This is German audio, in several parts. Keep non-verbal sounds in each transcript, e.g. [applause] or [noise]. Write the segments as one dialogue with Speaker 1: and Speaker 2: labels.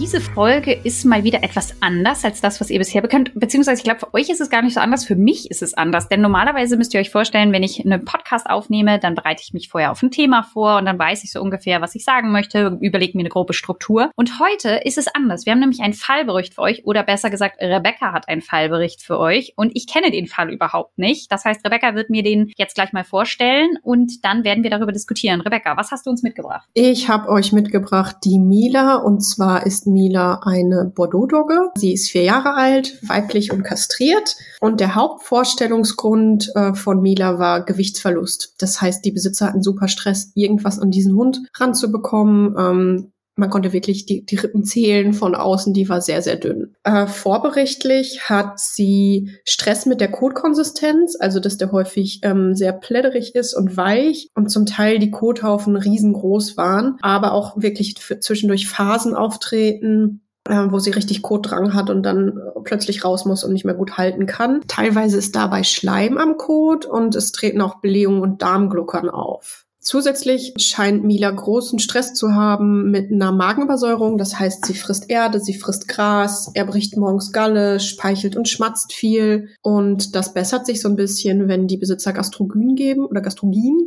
Speaker 1: Diese Folge ist mal wieder etwas anders als das, was ihr bisher bekannt. Beziehungsweise, ich glaube, für euch ist es gar nicht so anders. Für mich ist es anders. Denn normalerweise müsst ihr euch vorstellen, wenn ich einen Podcast aufnehme, dann bereite ich mich vorher auf ein Thema vor und dann weiß ich so ungefähr, was ich sagen möchte, überlege mir eine grobe Struktur. Und heute ist es anders. Wir haben nämlich einen Fallbericht für euch oder besser gesagt, Rebecca hat einen Fallbericht für euch und ich kenne den Fall überhaupt nicht. Das heißt, Rebecca wird mir den jetzt gleich mal vorstellen und dann werden wir darüber diskutieren. Rebecca, was hast du uns mitgebracht?
Speaker 2: Ich habe euch mitgebracht die Mila und zwar ist Mila eine Bordeaux-Dogge. Sie ist vier Jahre alt, weiblich und kastriert. Und der Hauptvorstellungsgrund äh, von Mila war Gewichtsverlust. Das heißt, die Besitzer hatten super Stress, irgendwas an diesen Hund ranzubekommen. Ähm, man konnte wirklich die, die Rippen zählen von außen, die war sehr, sehr dünn. Äh, vorberichtlich hat sie Stress mit der Kotkonsistenz, also dass der häufig ähm, sehr pläderig ist und weich und zum Teil die Kothaufen riesengroß waren, aber auch wirklich zwischendurch Phasen auftreten, äh, wo sie richtig Kotdrang hat und dann plötzlich raus muss und nicht mehr gut halten kann. Teilweise ist dabei Schleim am Kot und es treten auch Blähungen und Darmgluckern auf. Zusätzlich scheint Mila großen Stress zu haben mit einer Magenübersäuerung. Das heißt, sie frisst Erde, sie frisst Gras, er bricht morgens Galle, speichelt und schmatzt viel. Und das bessert sich so ein bisschen, wenn die Besitzer Gastrogyn geben oder Gastrogin.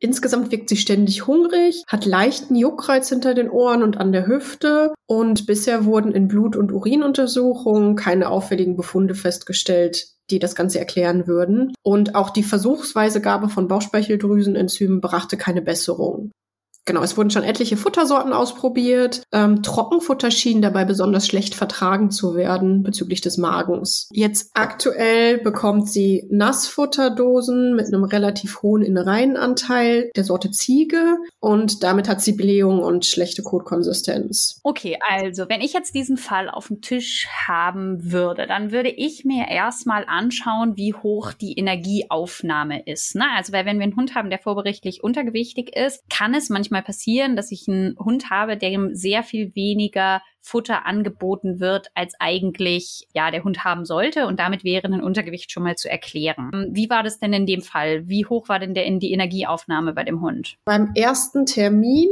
Speaker 2: Insgesamt wirkt sie ständig hungrig, hat leichten Juckreiz hinter den Ohren und an der Hüfte und bisher wurden in Blut- und Urinuntersuchungen keine auffälligen Befunde festgestellt, die das Ganze erklären würden. Und auch die versuchsweise Gabe von Bauchspeicheldrüsenenzymen brachte keine Besserung. Genau, es wurden schon etliche Futtersorten ausprobiert. Ähm, Trockenfutter schien dabei besonders schlecht vertragen zu werden bezüglich des Magens. Jetzt aktuell bekommt sie Nassfutterdosen mit einem relativ hohen Innereienanteil der Sorte Ziege und damit hat sie Blähung und schlechte Kotkonsistenz.
Speaker 1: Okay, also wenn ich jetzt diesen Fall auf dem Tisch haben würde, dann würde ich mir erstmal anschauen, wie hoch die Energieaufnahme ist. Ne? Also weil wenn wir einen Hund haben, der vorberichtlich untergewichtig ist, kann es manchmal manchmal passieren, dass ich einen Hund habe, dem sehr viel weniger Futter angeboten wird, als eigentlich ja der Hund haben sollte. Und damit wäre ein Untergewicht schon mal zu erklären. Wie war das denn in dem Fall? Wie hoch war denn der in die Energieaufnahme bei dem Hund?
Speaker 2: Beim ersten Termin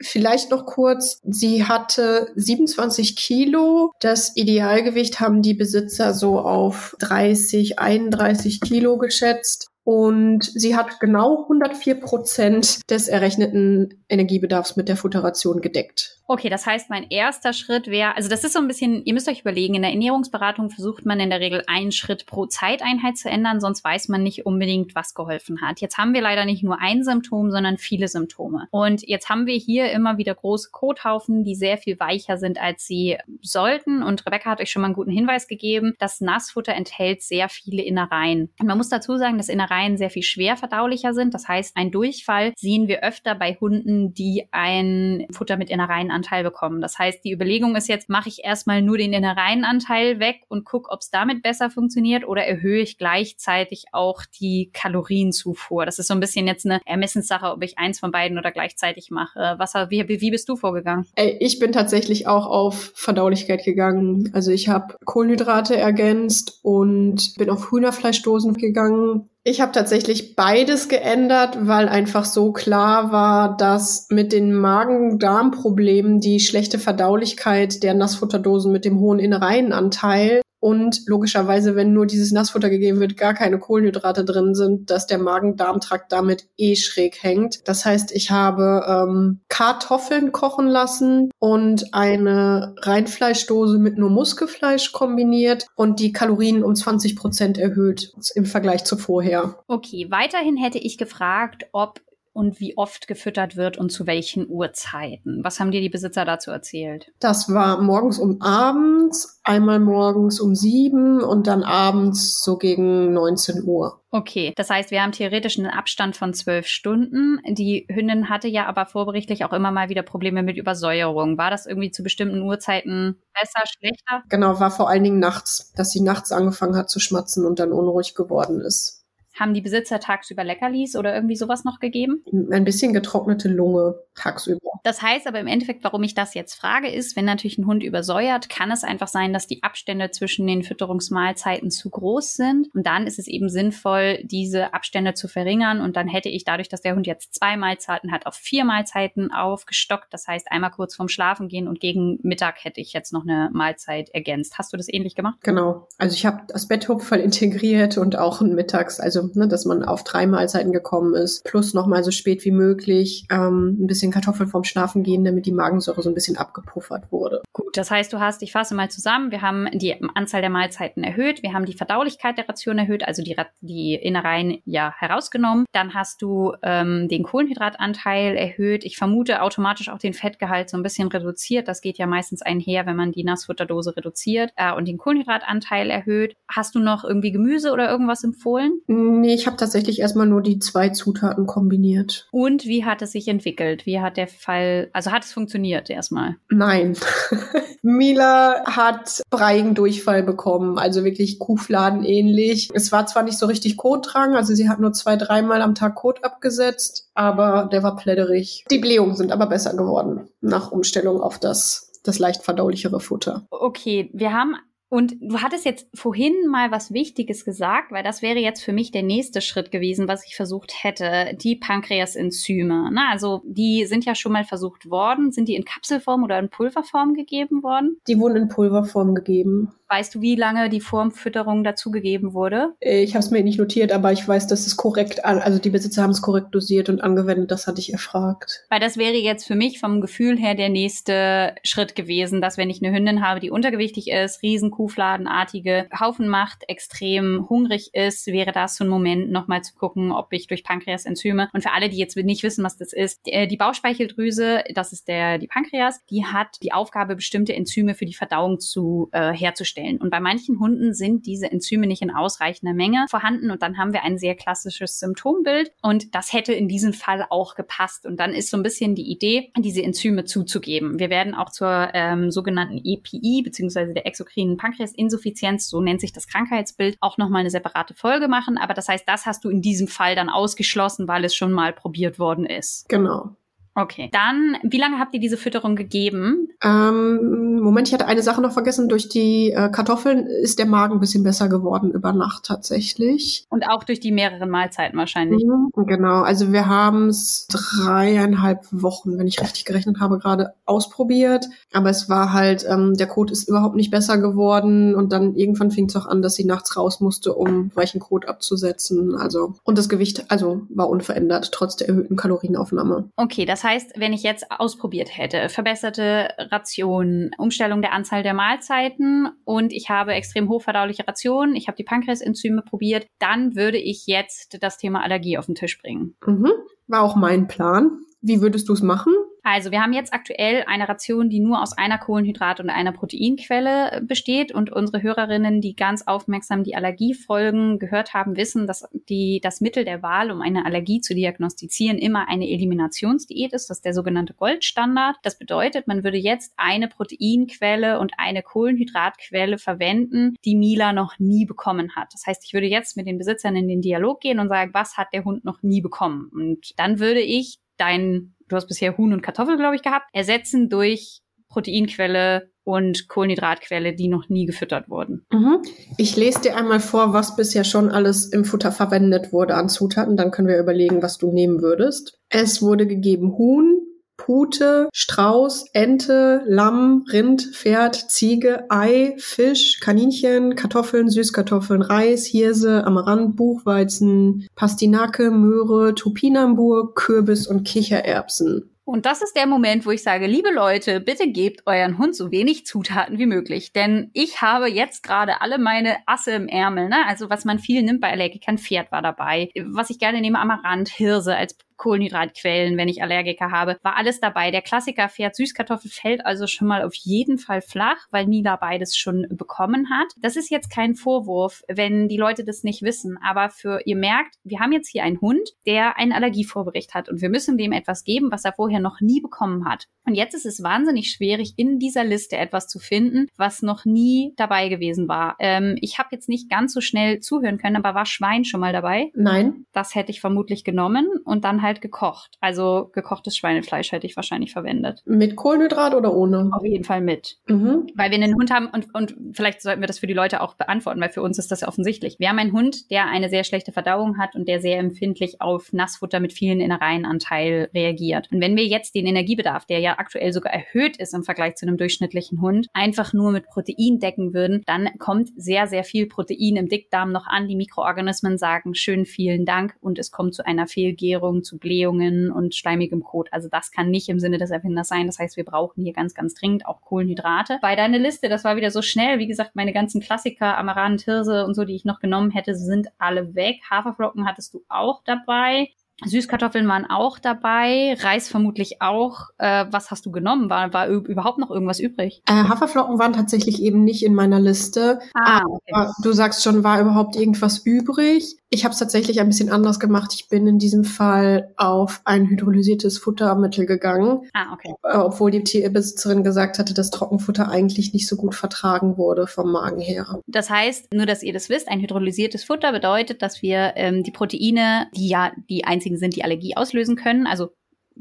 Speaker 2: Vielleicht noch kurz, sie hatte 27 Kilo. Das Idealgewicht haben die Besitzer so auf 30, 31 Kilo geschätzt. Und sie hat genau 104 Prozent des errechneten Energiebedarfs mit der Futteration gedeckt.
Speaker 1: Okay, das heißt, mein erster Schritt wäre, also das ist so ein bisschen, ihr müsst euch überlegen, in der Ernährungsberatung versucht man in der Regel einen Schritt pro Zeiteinheit zu ändern, sonst weiß man nicht unbedingt, was geholfen hat. Jetzt haben wir leider nicht nur ein Symptom, sondern viele Symptome. Und jetzt haben wir hier immer wieder große Kothaufen, die sehr viel weicher sind, als sie sollten. Und Rebecca hat euch schon mal einen guten Hinweis gegeben, das Nassfutter enthält sehr viele Innereien. Und man muss dazu sagen, dass Innereien sehr viel schwer verdaulicher sind. Das heißt, ein Durchfall sehen wir öfter bei Hunden, die ein Futter mit Innereien Innereienanteil bekommen. Das heißt, die Überlegung ist jetzt, mache ich erstmal nur den Innereienanteil weg und gucke, ob es damit besser funktioniert oder erhöhe ich gleichzeitig auch die Kalorienzufuhr. Das ist so ein bisschen jetzt eine Ermessenssache, ob ich eins von beiden oder gleichzeitig mache. Was, wie, wie bist du vorgegangen?
Speaker 2: Ich bin tatsächlich auch auf Verdaulichkeit gegangen. Also ich habe Kohlenhydrate ergänzt und bin auf Hühnerfleischdosen gegangen ich habe tatsächlich beides geändert, weil einfach so klar war, dass mit den Magen-Darm-Problemen die schlechte Verdaulichkeit der Nassfutterdosen mit dem hohen Innereienanteil und logischerweise, wenn nur dieses Nassfutter gegeben wird, gar keine Kohlenhydrate drin sind, dass der Magen-Darm-Trakt damit eh schräg hängt. Das heißt, ich habe ähm, Kartoffeln kochen lassen und eine Reinfleischdose mit nur Muskelfleisch kombiniert und die Kalorien um 20 Prozent erhöht im Vergleich zu vorher.
Speaker 1: Okay, weiterhin hätte ich gefragt, ob und wie oft gefüttert wird und zu welchen Uhrzeiten. Was haben dir die Besitzer dazu erzählt?
Speaker 2: Das war morgens um abends, einmal morgens um sieben und dann abends so gegen 19 Uhr.
Speaker 1: Okay, das heißt, wir haben theoretisch einen Abstand von zwölf Stunden. Die Hündin hatte ja aber vorberichtlich auch immer mal wieder Probleme mit Übersäuerung. War das irgendwie zu bestimmten Uhrzeiten besser, schlechter?
Speaker 2: Genau, war vor allen Dingen nachts, dass sie nachts angefangen hat zu schmatzen und dann unruhig geworden ist.
Speaker 1: Haben die Besitzer tagsüber Leckerlis oder irgendwie sowas noch gegeben?
Speaker 2: Ein bisschen getrocknete Lunge tagsüber.
Speaker 1: Das heißt aber im Endeffekt, warum ich das jetzt frage, ist, wenn natürlich ein Hund übersäuert, kann es einfach sein, dass die Abstände zwischen den Fütterungsmahlzeiten zu groß sind. Und dann ist es eben sinnvoll, diese Abstände zu verringern. Und dann hätte ich dadurch, dass der Hund jetzt zwei Mahlzeiten hat, auf vier Mahlzeiten aufgestockt. Das heißt, einmal kurz vorm Schlafen gehen und gegen Mittag hätte ich jetzt noch eine Mahlzeit ergänzt. Hast du das ähnlich gemacht?
Speaker 2: Genau. Also ich habe das Betthupferl [laughs] integriert und auch ein Mittags, also ne, dass man auf drei Mahlzeiten gekommen ist, plus nochmal so spät wie möglich ähm, ein bisschen Kartoffeln vorm Schlafen gehen, damit die Magensäure so ein bisschen abgepuffert wurde.
Speaker 1: Gut, das heißt, du hast, ich fasse mal zusammen, wir haben die Anzahl der Mahlzeiten erhöht, wir haben die Verdaulichkeit der Ration erhöht, also die, die Innereien ja herausgenommen. Dann hast du ähm, den Kohlenhydratanteil erhöht. Ich vermute automatisch auch den Fettgehalt so ein bisschen reduziert. Das geht ja meistens einher, wenn man die Nassfutterdose reduziert äh, und den Kohlenhydratanteil erhöht. Hast du noch irgendwie Gemüse oder irgendwas empfohlen?
Speaker 2: Nee, ich habe tatsächlich erstmal nur die zwei Zutaten kombiniert.
Speaker 1: Und wie hat es sich entwickelt? Wie hat der Fall, also hat es funktioniert erstmal?
Speaker 2: Nein. [laughs] Mila hat breigen Durchfall bekommen, also wirklich Kuhfladen ähnlich. Es war zwar nicht so richtig Kotdrang, also sie hat nur zwei, dreimal am Tag Kot abgesetzt, aber der war pläderig. Die Blähungen sind aber besser geworden nach Umstellung auf das das leicht verdaulichere Futter.
Speaker 1: Okay, wir haben und du hattest jetzt vorhin mal was Wichtiges gesagt, weil das wäre jetzt für mich der nächste Schritt gewesen, was ich versucht hätte. Die Pankreasenzyme. Na, also die sind ja schon mal versucht worden. Sind die in Kapselform oder in Pulverform gegeben worden?
Speaker 2: Die wurden in Pulverform gegeben.
Speaker 1: Weißt du, wie lange die Formfütterung dazugegeben wurde?
Speaker 2: Ich habe es mir nicht notiert, aber ich weiß, dass es korrekt, also die Besitzer haben es korrekt dosiert und angewendet. Das hatte ich erfragt.
Speaker 1: Weil das wäre jetzt für mich vom Gefühl her der nächste Schritt gewesen, dass wenn ich eine Hündin habe, die untergewichtig ist, Riesenkuhfladenartige Haufen macht, extrem hungrig ist, wäre das so ein Moment, nochmal zu gucken, ob ich durch Pankreasenzyme und für alle, die jetzt nicht wissen, was das ist, äh, die Bauchspeicheldrüse, das ist der die Pankreas, die hat die Aufgabe, bestimmte Enzyme für die Verdauung zu äh, herzustellen herstellen. Und bei manchen Hunden sind diese Enzyme nicht in ausreichender Menge vorhanden und dann haben wir ein sehr klassisches Symptombild und das hätte in diesem Fall auch gepasst. Und dann ist so ein bisschen die Idee, diese Enzyme zuzugeben. Wir werden auch zur ähm, sogenannten EPI beziehungsweise der exokrinen Pankreasinsuffizienz, so nennt sich das Krankheitsbild, auch nochmal eine separate Folge machen. Aber das heißt, das hast du in diesem Fall dann ausgeschlossen, weil es schon mal probiert worden ist.
Speaker 2: Genau.
Speaker 1: Okay. Dann, wie lange habt ihr diese Fütterung gegeben?
Speaker 2: Ähm, Moment, ich hatte eine Sache noch vergessen. Durch die äh, Kartoffeln ist der Magen ein bisschen besser geworden über Nacht tatsächlich.
Speaker 1: Und auch durch die mehreren Mahlzeiten wahrscheinlich.
Speaker 2: Mhm, genau. Also wir haben es dreieinhalb Wochen, wenn ich richtig gerechnet habe, gerade ausprobiert. Aber es war halt, ähm, der Kot ist überhaupt nicht besser geworden. Und dann irgendwann fing es auch an, dass sie nachts raus musste, um weichen Kot abzusetzen. Also, und das Gewicht, also war unverändert, trotz der erhöhten Kalorienaufnahme.
Speaker 1: Okay, das heißt, heißt, wenn ich jetzt ausprobiert hätte, verbesserte Rationen, Umstellung der Anzahl der Mahlzeiten und ich habe extrem hochverdauliche Rationen, ich habe die Pankreasenzyme probiert, dann würde ich jetzt das Thema Allergie auf den Tisch bringen.
Speaker 2: Mhm. War auch mein Plan. Wie würdest du es machen?
Speaker 1: Also wir haben jetzt aktuell eine Ration, die nur aus einer Kohlenhydrat- und einer Proteinquelle äh, besteht. Und unsere Hörerinnen, die ganz aufmerksam die Allergiefolgen gehört haben, wissen, dass die, das Mittel der Wahl, um eine Allergie zu diagnostizieren, immer eine Eliminationsdiät ist. Das ist der sogenannte Goldstandard. Das bedeutet, man würde jetzt eine Proteinquelle und eine Kohlenhydratquelle verwenden, die Mila noch nie bekommen hat. Das heißt, ich würde jetzt mit den Besitzern in den Dialog gehen und sagen, was hat der Hund noch nie bekommen? Und dann würde ich dein du hast bisher Huhn und Kartoffel, glaube ich, gehabt, ersetzen durch Proteinquelle und Kohlenhydratquelle, die noch nie gefüttert wurden.
Speaker 2: Mhm. Ich lese dir einmal vor, was bisher schon alles im Futter verwendet wurde an Zutaten. Dann können wir überlegen, was du nehmen würdest. Es wurde gegeben Huhn, Pute, Strauß, Ente, Lamm, Rind, Pferd, Ziege, Ei, Fisch, Kaninchen, Kartoffeln, Süßkartoffeln, Reis, Hirse, Amaranth, Buchweizen, Pastinake, Möhre, Topinambur, Kürbis und Kichererbsen.
Speaker 1: Und das ist der Moment, wo ich sage, liebe Leute, bitte gebt euren Hund so wenig Zutaten wie möglich. Denn ich habe jetzt gerade alle meine Asse im Ärmel. Ne? Also was man viel nimmt bei Allergikern, Pferd war dabei. Was ich gerne nehme, Amaranth, Hirse als Kohlenhydratquellen, wenn ich Allergiker habe, war alles dabei. Der Klassiker Pferd Süßkartoffel fällt also schon mal auf jeden Fall flach, weil Mila beides schon bekommen hat. Das ist jetzt kein Vorwurf, wenn die Leute das nicht wissen, aber für ihr merkt, wir haben jetzt hier einen Hund, der einen Allergievorbericht hat und wir müssen dem etwas geben, was er vorher noch nie bekommen hat. Und jetzt ist es wahnsinnig schwierig, in dieser Liste etwas zu finden, was noch nie dabei gewesen war. Ähm, ich habe jetzt nicht ganz so schnell zuhören können, aber war Schwein schon mal dabei?
Speaker 2: Nein.
Speaker 1: Das hätte ich vermutlich genommen und dann halt gekocht. Also gekochtes Schweinefleisch hätte ich wahrscheinlich verwendet.
Speaker 2: Mit Kohlenhydrat oder ohne?
Speaker 1: Auf jeden Fall mit. Mhm. Weil wir einen Hund haben und, und vielleicht sollten wir das für die Leute auch beantworten, weil für uns ist das ja offensichtlich. Wir haben einen Hund, der eine sehr schlechte Verdauung hat und der sehr empfindlich auf Nassfutter mit vielen Innereienanteil reagiert. Und wenn wir jetzt den Energiebedarf, der ja aktuell sogar erhöht ist im Vergleich zu einem durchschnittlichen Hund, einfach nur mit Protein decken würden, dann kommt sehr, sehr viel Protein im Dickdarm noch an. Die Mikroorganismen sagen schön vielen Dank und es kommt zu einer Fehlgärung, zu Blähungen und schleimigem Kot. Also das kann nicht im Sinne des Erfinders sein. Das heißt, wir brauchen hier ganz, ganz dringend auch Kohlenhydrate. Bei deiner Liste, das war wieder so schnell. Wie gesagt, meine ganzen Klassiker, Amaranth, Hirse und so, die ich noch genommen hätte, sind alle weg. Haferflocken hattest du auch dabei. Süßkartoffeln waren auch dabei, Reis vermutlich auch. Äh, was hast du genommen? War, war überhaupt noch irgendwas übrig?
Speaker 2: Äh, Haferflocken waren tatsächlich eben nicht in meiner Liste. Ah, okay. Du sagst schon, war überhaupt irgendwas übrig? Ich habe es tatsächlich ein bisschen anders gemacht. Ich bin in diesem Fall auf ein hydrolysiertes Futtermittel gegangen.
Speaker 1: Ah, okay.
Speaker 2: Äh, obwohl die Tierbesitzerin gesagt hatte, dass Trockenfutter eigentlich nicht so gut vertragen wurde vom Magen her.
Speaker 1: Das heißt, nur dass ihr das wisst, ein hydrolysiertes Futter bedeutet, dass wir ähm, die Proteine, die ja die einzigen sind, die Allergie auslösen können, also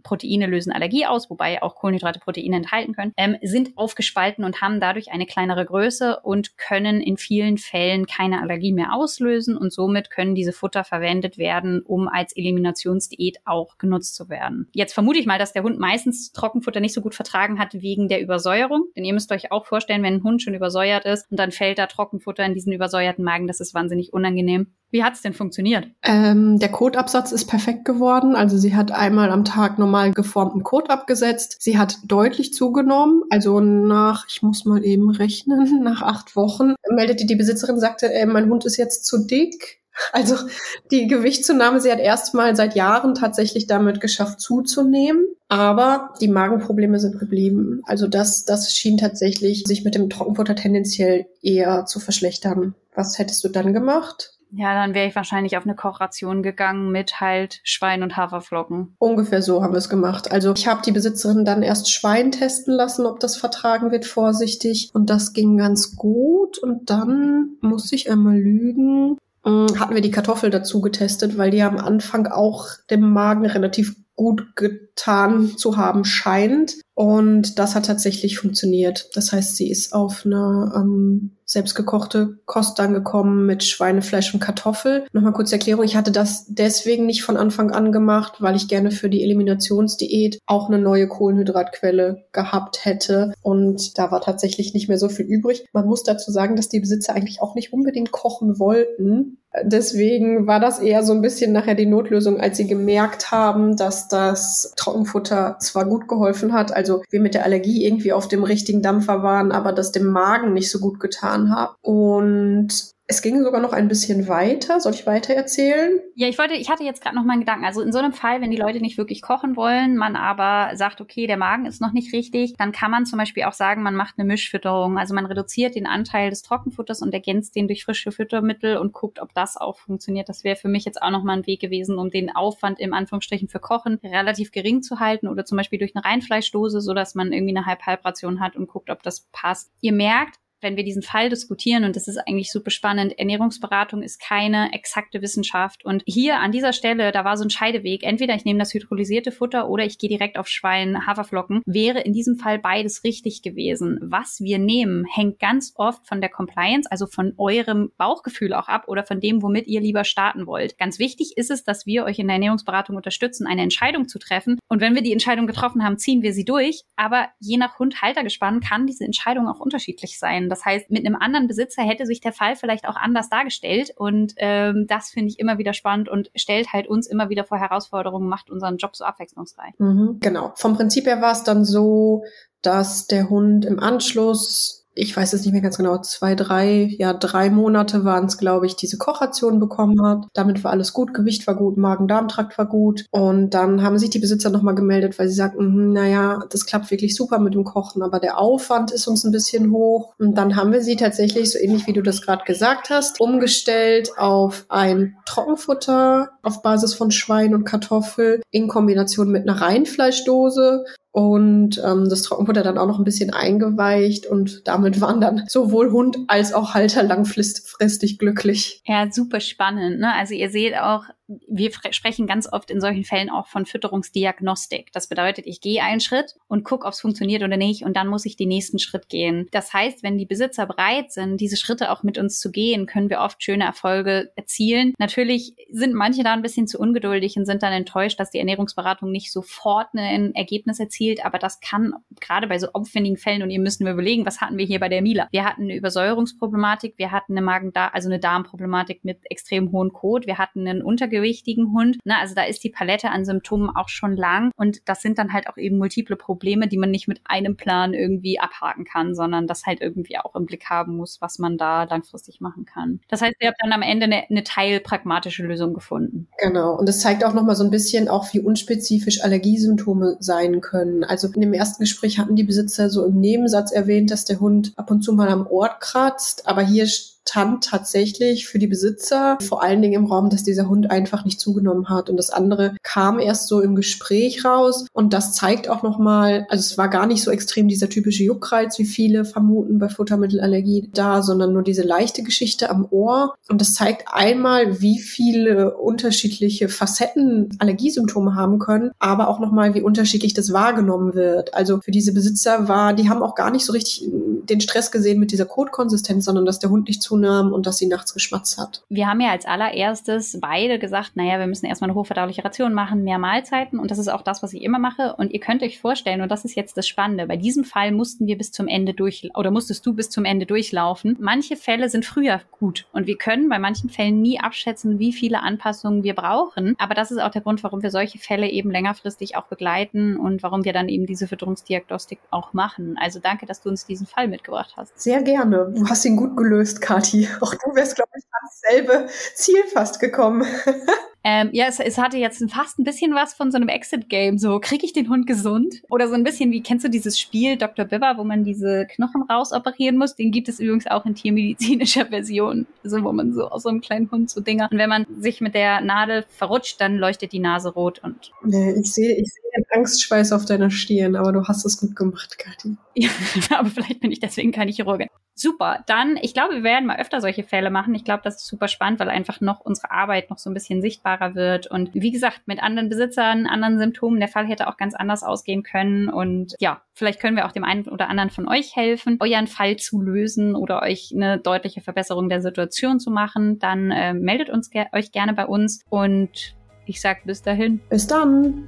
Speaker 1: Proteine lösen Allergie aus, wobei auch Kohlenhydrate Proteine enthalten können, ähm, sind aufgespalten und haben dadurch eine kleinere Größe und können in vielen Fällen keine Allergie mehr auslösen und somit können diese Futter verwendet werden, um als Eliminationsdiät auch genutzt zu werden. Jetzt vermute ich mal, dass der Hund meistens Trockenfutter nicht so gut vertragen hat wegen der Übersäuerung, denn ihr müsst euch auch vorstellen, wenn ein Hund schon übersäuert ist und dann fällt da Trockenfutter in diesen übersäuerten Magen, das ist wahnsinnig unangenehm. Wie hat es denn funktioniert?
Speaker 2: Ähm, der Kotabsatz ist perfekt geworden. Also sie hat einmal am Tag normal geformten Kot abgesetzt. Sie hat deutlich zugenommen. Also nach, ich muss mal eben rechnen, [laughs] nach acht Wochen meldete die Besitzerin, sagte, äh, mein Hund ist jetzt zu dick. [laughs] Also die Gewichtszunahme, sie hat erstmal seit Jahren tatsächlich damit geschafft zuzunehmen. Aber die Magenprobleme sind geblieben. Also das, das schien tatsächlich sich mit dem Trockenfutter tendenziell eher zu verschlechtern. Was hättest du dann gemacht?
Speaker 1: Ja, dann wäre ich wahrscheinlich auf eine Kochration gegangen mit halt Schwein und Haferflocken.
Speaker 2: Ungefähr so haben wir es gemacht. Also ich habe die Besitzerin dann erst Schwein testen lassen, ob das vertragen wird, vorsichtig. Und das ging ganz gut. Und dann muss ich einmal lügen. Hm, hatten wir die Kartoffel dazu getestet, weil die am Anfang auch dem Magen relativ gut getan zu haben scheint. Und das hat tatsächlich funktioniert. Das heißt, sie ist auf eine ähm, selbstgekochte Kost angekommen mit Schweinefleisch und Kartoffel. Nochmal kurze Erklärung. Ich hatte das deswegen nicht von Anfang an gemacht, weil ich gerne für die Eliminationsdiät auch eine neue Kohlenhydratquelle gehabt hätte. Und da war tatsächlich nicht mehr so viel übrig. Man muss dazu sagen, dass die Besitzer eigentlich auch nicht unbedingt kochen wollten. Deswegen war das eher so ein bisschen nachher die Notlösung, als sie gemerkt haben, dass das Trockenfutter zwar gut geholfen hat, also wir mit der Allergie irgendwie auf dem richtigen Dampfer waren, aber das dem Magen nicht so gut getan hat. Und es ging sogar noch ein bisschen weiter. Soll ich weiter erzählen?
Speaker 1: Ja, ich wollte, ich hatte jetzt gerade noch mal einen Gedanken. Also in so einem Fall, wenn die Leute nicht wirklich kochen wollen, man aber sagt, okay, der Magen ist noch nicht richtig, dann kann man zum Beispiel auch sagen, man macht eine Mischfütterung. Also man reduziert den Anteil des Trockenfutters und ergänzt den durch frische Futtermittel und guckt, ob das auch funktioniert. Das wäre für mich jetzt auch noch mal ein Weg gewesen, um den Aufwand im Anführungsstrichen für Kochen relativ gering zu halten oder zum Beispiel durch eine Reinfleischdose, so dass man irgendwie eine Halb-Halb-Ration hat und guckt, ob das passt. Ihr merkt, wenn wir diesen Fall diskutieren, und das ist eigentlich super spannend, Ernährungsberatung ist keine exakte Wissenschaft. Und hier an dieser Stelle, da war so ein Scheideweg. Entweder ich nehme das hydrolysierte Futter oder ich gehe direkt auf Schwein, Haferflocken. Wäre in diesem Fall beides richtig gewesen. Was wir nehmen, hängt ganz oft von der Compliance, also von eurem Bauchgefühl auch ab oder von dem, womit ihr lieber starten wollt. Ganz wichtig ist es, dass wir euch in der Ernährungsberatung unterstützen, eine Entscheidung zu treffen. Und wenn wir die Entscheidung getroffen haben, ziehen wir sie durch. Aber je nach Hund-Haltergespann kann diese Entscheidung auch unterschiedlich sein. Das heißt, mit einem anderen Besitzer hätte sich der Fall vielleicht auch anders dargestellt. Und ähm, das finde ich immer wieder spannend und stellt halt uns immer wieder vor Herausforderungen, macht unseren Job so abwechslungsreich.
Speaker 2: Mhm, genau. Vom Prinzip her war es dann so, dass der Hund im Anschluss ich weiß es nicht mehr ganz genau, zwei, drei, ja, drei Monate waren es, glaube ich, diese Kochration bekommen hat. Damit war alles gut, Gewicht war gut, Magen-Darm-Trakt war gut. Und dann haben sich die Besitzer nochmal gemeldet, weil sie sagten, hm, naja, das klappt wirklich super mit dem Kochen, aber der Aufwand ist uns ein bisschen hoch. Und dann haben wir sie tatsächlich, so ähnlich wie du das gerade gesagt hast, umgestellt auf ein Trockenfutter auf Basis von Schwein und Kartoffel in Kombination mit einer Reinfleischdose und ähm, das Trockenfutter dann auch noch ein bisschen eingeweicht und damit waren dann sowohl Hund als auch Halter langfristig glücklich.
Speaker 1: Ja, super spannend. Ne? Also ihr seht auch, wir sprechen ganz oft in solchen Fällen auch von Fütterungsdiagnostik. Das bedeutet, ich gehe einen Schritt und gucke, ob es funktioniert oder nicht und dann muss ich den nächsten Schritt gehen. Das heißt, wenn die Besitzer bereit sind, diese Schritte auch mit uns zu gehen, können wir oft schöne Erfolge erzielen. Natürlich sind manche da ein bisschen zu ungeduldig und sind dann enttäuscht, dass die Ernährungsberatung nicht sofort ein Ergebnis erzielt, aber das kann gerade bei so aufwendigen Fällen und ihr müssen wir überlegen, was hatten wir hier bei der Mila? Wir hatten eine Übersäuerungsproblematik, wir hatten eine Magen-Darm, also eine Darmproblematik mit extrem hohen Kot, wir hatten einen Untergewicht übergewichtigen Hund. Ne? Also da ist die Palette an Symptomen auch schon lang und das sind dann halt auch eben multiple Probleme, die man nicht mit einem Plan irgendwie abhaken kann, sondern das halt irgendwie auch im Blick haben muss, was man da langfristig machen kann. Das heißt, ihr habt dann am Ende eine, eine teilpragmatische Lösung gefunden.
Speaker 2: Genau. Und das zeigt auch nochmal so ein bisschen auch, wie unspezifisch Allergiesymptome sein können. Also in dem ersten Gespräch hatten die Besitzer so im Nebensatz erwähnt, dass der Hund ab und zu mal am Ort kratzt, aber hier stand tatsächlich für die Besitzer vor allen Dingen im Raum, dass dieser Hund einfach nicht zugenommen hat. Und das andere kam erst so im Gespräch raus. Und das zeigt auch nochmal, also es war gar nicht so extrem dieser typische Juckreiz, wie viele vermuten bei Futtermittelallergie da, sondern nur diese leichte Geschichte am Ohr. Und das zeigt einmal, wie viele unterschiedliche Facetten Allergiesymptome haben können, aber auch nochmal, wie unterschiedlich das wahrgenommen wird. Also für diese Besitzer war, die haben auch gar nicht so richtig den Stress gesehen mit dieser Kotkonsistenz, sondern dass der Hund nicht zu zunahm und dass sie nachts geschmatzt hat.
Speaker 1: Wir haben ja als allererstes beide gesagt, naja, wir müssen erstmal eine hochverdauliche Ration machen, mehr Mahlzeiten und das ist auch das, was ich immer mache. Und ihr könnt euch vorstellen, und das ist jetzt das Spannende, bei diesem Fall mussten wir bis zum Ende durch oder musstest du bis zum Ende durchlaufen. Manche Fälle sind früher gut und wir können bei manchen Fällen nie abschätzen, wie viele Anpassungen wir brauchen. Aber das ist auch der Grund, warum wir solche Fälle eben längerfristig auch begleiten und warum wir dann eben diese Fütterungsdiagnostik auch machen. Also danke, dass du uns diesen Fall mitgebracht hast.
Speaker 2: Sehr gerne. Du hast ihn gut gelöst, Kathi. Auch du wärst, glaube ich, ans selbe Ziel fast gekommen. [laughs]
Speaker 1: Ähm, ja, es, es, hatte jetzt fast ein bisschen was von so einem Exit-Game. So, kriege ich den Hund gesund? Oder so ein bisschen wie, kennst du dieses Spiel Dr. Biver, wo man diese Knochen rausoperieren muss? Den gibt es übrigens auch in tiermedizinischer [laughs] Version. Also, wo man so aus so einem kleinen Hund so Dinger. Und wenn man sich mit der Nadel verrutscht, dann leuchtet die Nase rot und.
Speaker 2: Nee, ich sehe, ich sehe den Angstschweiß auf deiner Stirn, aber du hast es gut gemacht, Kathi. [laughs]
Speaker 1: Ja, aber vielleicht bin ich deswegen keine Chirurgin. Super. Dann, ich glaube, wir werden mal öfter solche Fälle machen. Ich glaube, das ist super spannend, weil einfach noch unsere Arbeit noch so ein bisschen sichtbarer wird. Und wie gesagt, mit anderen Besitzern, anderen Symptomen, der Fall hätte auch ganz anders ausgehen können. Und ja, vielleicht können wir auch dem einen oder anderen von euch helfen, euren Fall zu lösen oder euch eine deutliche Verbesserung der Situation zu machen. Dann äh, meldet uns ge euch gerne bei uns. Und ich sag bis dahin.
Speaker 2: Bis dann.